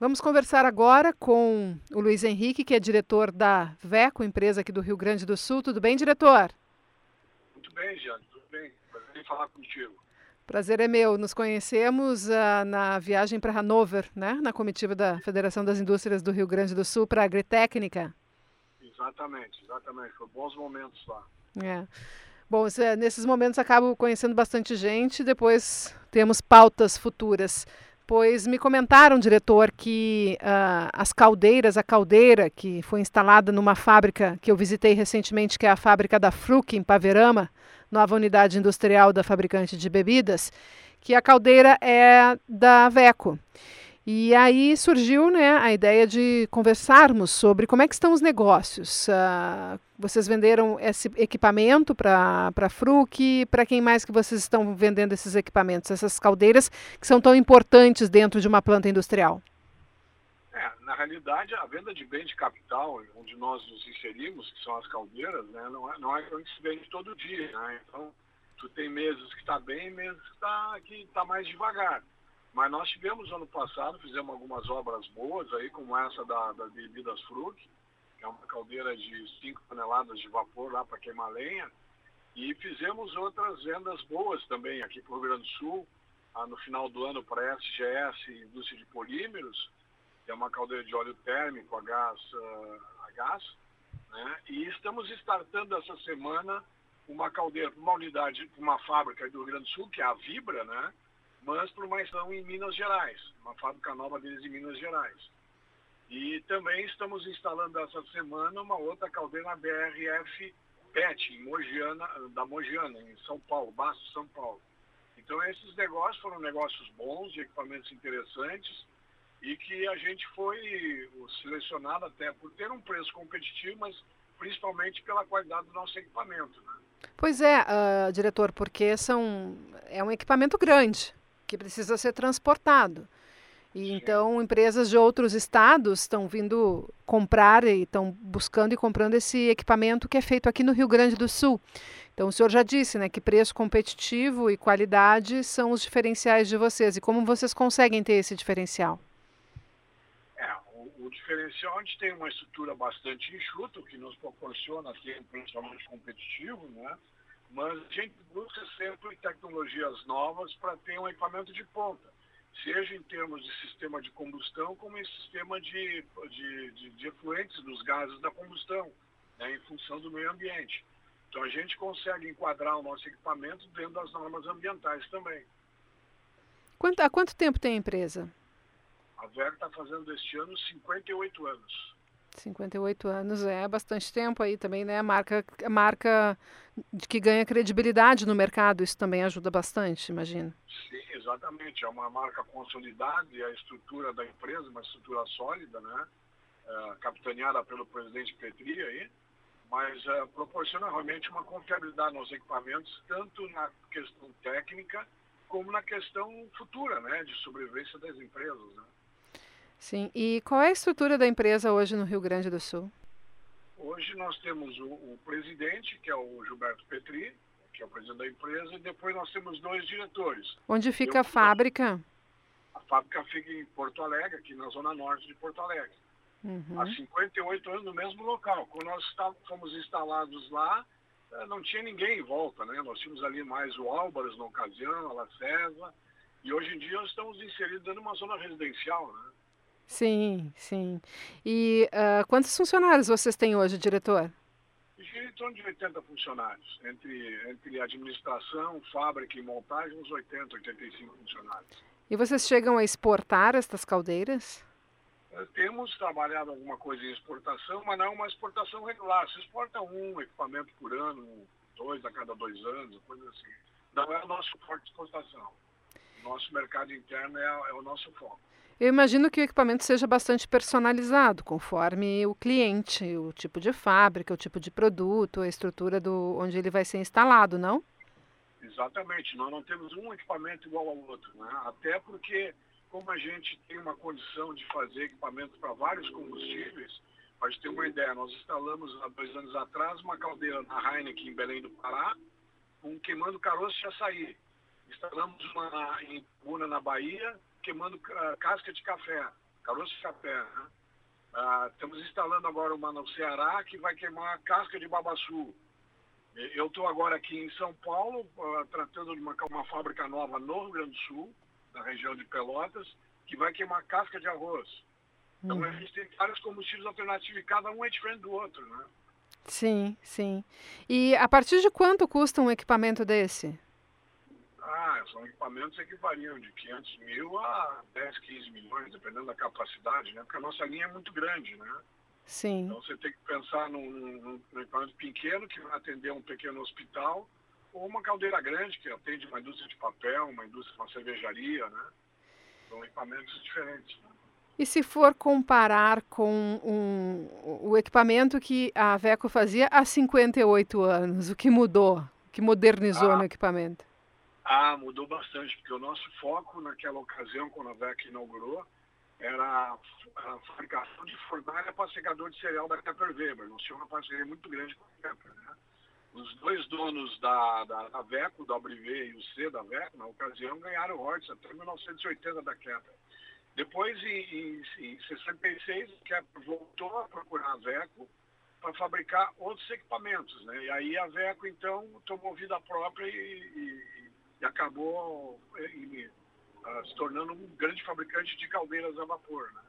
Vamos conversar agora com o Luiz Henrique, que é diretor da VECO, empresa aqui do Rio Grande do Sul. Tudo bem, diretor? Muito bem, Jane, tudo bem. Prazer em falar contigo. Prazer é meu. Nos conhecemos uh, na viagem para Hanover, né? na comitiva da Federação das Indústrias do Rio Grande do Sul para a Agritécnica. Exatamente, exatamente. Foi bons momentos lá. É. Bom, nesses momentos acabo conhecendo bastante gente, depois temos pautas futuras. Pois me comentaram, diretor, que uh, as caldeiras, a caldeira que foi instalada numa fábrica que eu visitei recentemente, que é a fábrica da Fruc, em Paverama, nova unidade industrial da fabricante de bebidas, que a caldeira é da Veco. E aí surgiu né, a ideia de conversarmos sobre como é que estão os negócios. Uh, vocês venderam esse equipamento para a Fruc, para quem mais que vocês estão vendendo esses equipamentos, essas caldeiras que são tão importantes dentro de uma planta industrial? É, na realidade, a venda de bem de capital, onde nós nos inserimos, que são as caldeiras, né, não, é, não é que se vende todo dia. Né? Então, tu tem meses que está bem, meses que está tá mais devagar. Mas nós tivemos ano passado, fizemos algumas obras boas aí, como essa da, da Bebidas Fruc, que é uma caldeira de 5 toneladas de vapor lá para queimar lenha. E fizemos outras vendas boas também aqui para o Rio Grande do Sul, ah, no final do ano para a SGS Indústria de Polímeros, que é uma caldeira de óleo térmico a gás, uh, a gás né? e estamos startando essa semana uma caldeira para uma unidade, uma fábrica do Rio Grande do Sul, que é a Vibra, né? Mas para uma estação em Minas Gerais, uma fábrica nova deles em Minas Gerais. E também estamos instalando essa semana uma outra caldeira BRF PET, em Mogiana, da Mogiana, em São Paulo, Basto, São Paulo. Então esses negócios foram negócios bons, de equipamentos interessantes, e que a gente foi selecionado até por ter um preço competitivo, mas principalmente pela qualidade do nosso equipamento. Né? Pois é, uh, diretor, porque são, é um equipamento grande que precisa ser transportado. E então empresas de outros estados estão vindo comprar e estão buscando e comprando esse equipamento que é feito aqui no Rio Grande do Sul. Então o senhor já disse, né, que preço competitivo e qualidade são os diferenciais de vocês. E como vocês conseguem ter esse diferencial? É, o, o diferencial a gente tem uma estrutura bastante enxuta, que nos proporciona ter um preço competitivo, né? Mas a gente busca sempre tecnologias novas para ter um equipamento de ponta, seja em termos de sistema de combustão, como em sistema de, de, de, de efluentes dos gases da combustão, né, em função do meio ambiente. Então a gente consegue enquadrar o nosso equipamento dentro das normas ambientais também. Quanto, há quanto tempo tem a empresa? A VER está fazendo este ano 58 anos. 58 anos é bastante tempo aí também, né? Marca, marca que ganha credibilidade no mercado, isso também ajuda bastante, imagino. Sim, exatamente. É uma marca consolidada e a estrutura da empresa, uma estrutura sólida, né? É, capitaneada pelo presidente Petri aí, mas é, proporciona realmente uma confiabilidade nos equipamentos, tanto na questão técnica como na questão futura, né? De sobrevivência das empresas, né? Sim. E qual é a estrutura da empresa hoje no Rio Grande do Sul? Hoje nós temos o, o presidente, que é o Gilberto Petri, que é o presidente da empresa, e depois nós temos dois diretores. Onde fica Eu, a fábrica? A fábrica fica em Porto Alegre, aqui na zona norte de Porto Alegre. Uhum. Há 58 anos no mesmo local. Quando nós fomos instalados lá, eh, não tinha ninguém em volta, né? Nós tínhamos ali mais o Álvares na ocasião, a La César, e hoje em dia nós estamos inseridos dentro de uma zona residencial, né? Sim, sim. E uh, quantos funcionários vocês têm hoje, diretor? Em torno de 80 funcionários, entre, entre administração, fábrica e montagem, uns 80, 85 funcionários. E vocês chegam a exportar estas caldeiras? Eh, temos trabalhado alguma coisa em exportação, mas não é uma exportação regular. Se exporta um equipamento por ano, dois a cada dois anos, coisa assim. Não é o nosso forte de exportação. Nosso mercado interno é, é o nosso foco. Eu imagino que o equipamento seja bastante personalizado, conforme o cliente, o tipo de fábrica, o tipo de produto, a estrutura do onde ele vai ser instalado, não? Exatamente. Nós não temos um equipamento igual ao outro, né? Até porque, como a gente tem uma condição de fazer equipamentos para vários combustíveis, para ter uma ideia, nós instalamos há dois anos atrás uma caldeira na Heineken em Belém do Pará, um queimando caroço de açaí. Instalamos uma em Puna, na Bahia, queimando uh, casca de café. caroço de café. Né? Ah, estamos instalando agora uma no Ceará que vai queimar casca de babaçu. Eu estou agora aqui em São Paulo, uh, tratando de uma, uma fábrica nova no Rio Grande do Sul, na região de Pelotas, que vai queimar casca de arroz. Então, hum. a gente tem vários combustíveis alternativos e cada um é diferente do outro, né? Sim, sim. E a partir de quanto custa um equipamento desse? Ah, são equipamentos que variam de 500 mil a 10, 15 milhões, dependendo da capacidade, né? Porque a nossa linha é muito grande, né? Sim. Então você tem que pensar num, num, num equipamento pequeno que vai atender um pequeno hospital ou uma caldeira grande que atende uma indústria de papel, uma indústria, uma cervejaria, né? São equipamentos diferentes. Né? E se for comparar com um, o equipamento que a Veco fazia há 58 anos, o que mudou? O que modernizou ah, no equipamento? Ah, mudou bastante, porque o nosso foco naquela ocasião, quando a Veco inaugurou, era a fabricação de fornalha para secador de cereal da Kepler Weber. Nós tínhamos uma parceria muito grande com a Kepler. Né? Os dois donos da, da, da Veco, da WV e o C da Veco, na ocasião, ganharam royalties até 1980 da Kepler. Depois, em 66, a Kepler voltou a procurar a Veco para fabricar outros equipamentos. Né? E aí a Veco, então, tomou vida própria e, e, e acabou em, uh, se tornando um grande fabricante de caldeiras a vapor. Né?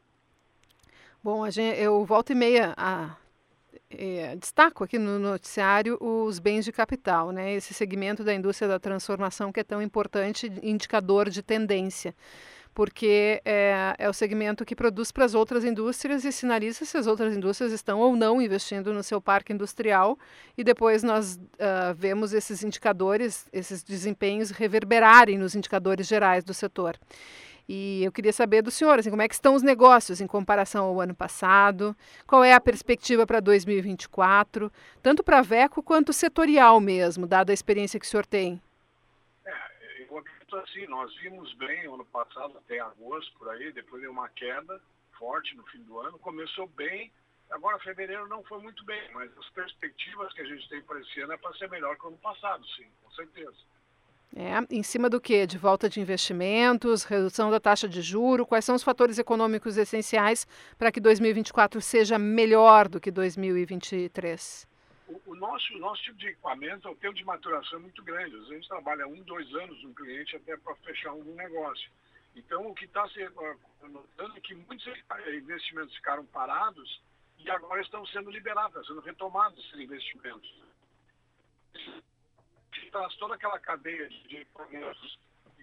Bom, a gente, eu volto e meia a é, destaco aqui no noticiário os bens de capital, né? esse segmento da indústria da transformação que é tão importante, indicador de tendência porque é, é o segmento que produz para as outras indústrias e sinaliza se as outras indústrias estão ou não investindo no seu parque industrial. E depois nós uh, vemos esses indicadores, esses desempenhos reverberarem nos indicadores gerais do setor. E eu queria saber do senhor, assim, como é que estão os negócios em comparação ao ano passado? Qual é a perspectiva para 2024, tanto para a VECO quanto setorial mesmo, dada a experiência que o senhor tem? Assim, nós vimos bem ano passado, até agosto, por aí, depois deu uma queda forte no fim do ano, começou bem, agora fevereiro não foi muito bem, mas as perspectivas que a gente tem para esse ano é para ser melhor que o ano passado, sim, com certeza. É, em cima do que? De volta de investimentos, redução da taxa de juro, quais são os fatores econômicos essenciais para que 2024 seja melhor do que 2023? O, nosso, nosso tipo de equipamento é o tempo de maturação muito grande. Às vezes a gente trabalha um, dois anos no cliente até para fechar um negócio. Então, o que está se notando é que muitos investimentos ficaram parados e agora estão sendo liberados, estão sendo retomados esses investimentos. Traz toda aquela cadeia de equipamentos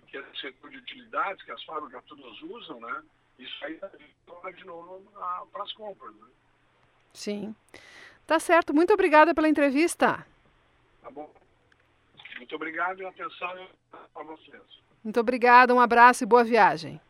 que é o setor de utilidades, que as fábricas todas usam, né? Isso aí torna de novo para as compras. Né? Sim. Tá certo. Muito obrigada pela entrevista. Tá bom. Muito obrigado e atenção para vocês. Muito obrigada, um abraço e boa viagem.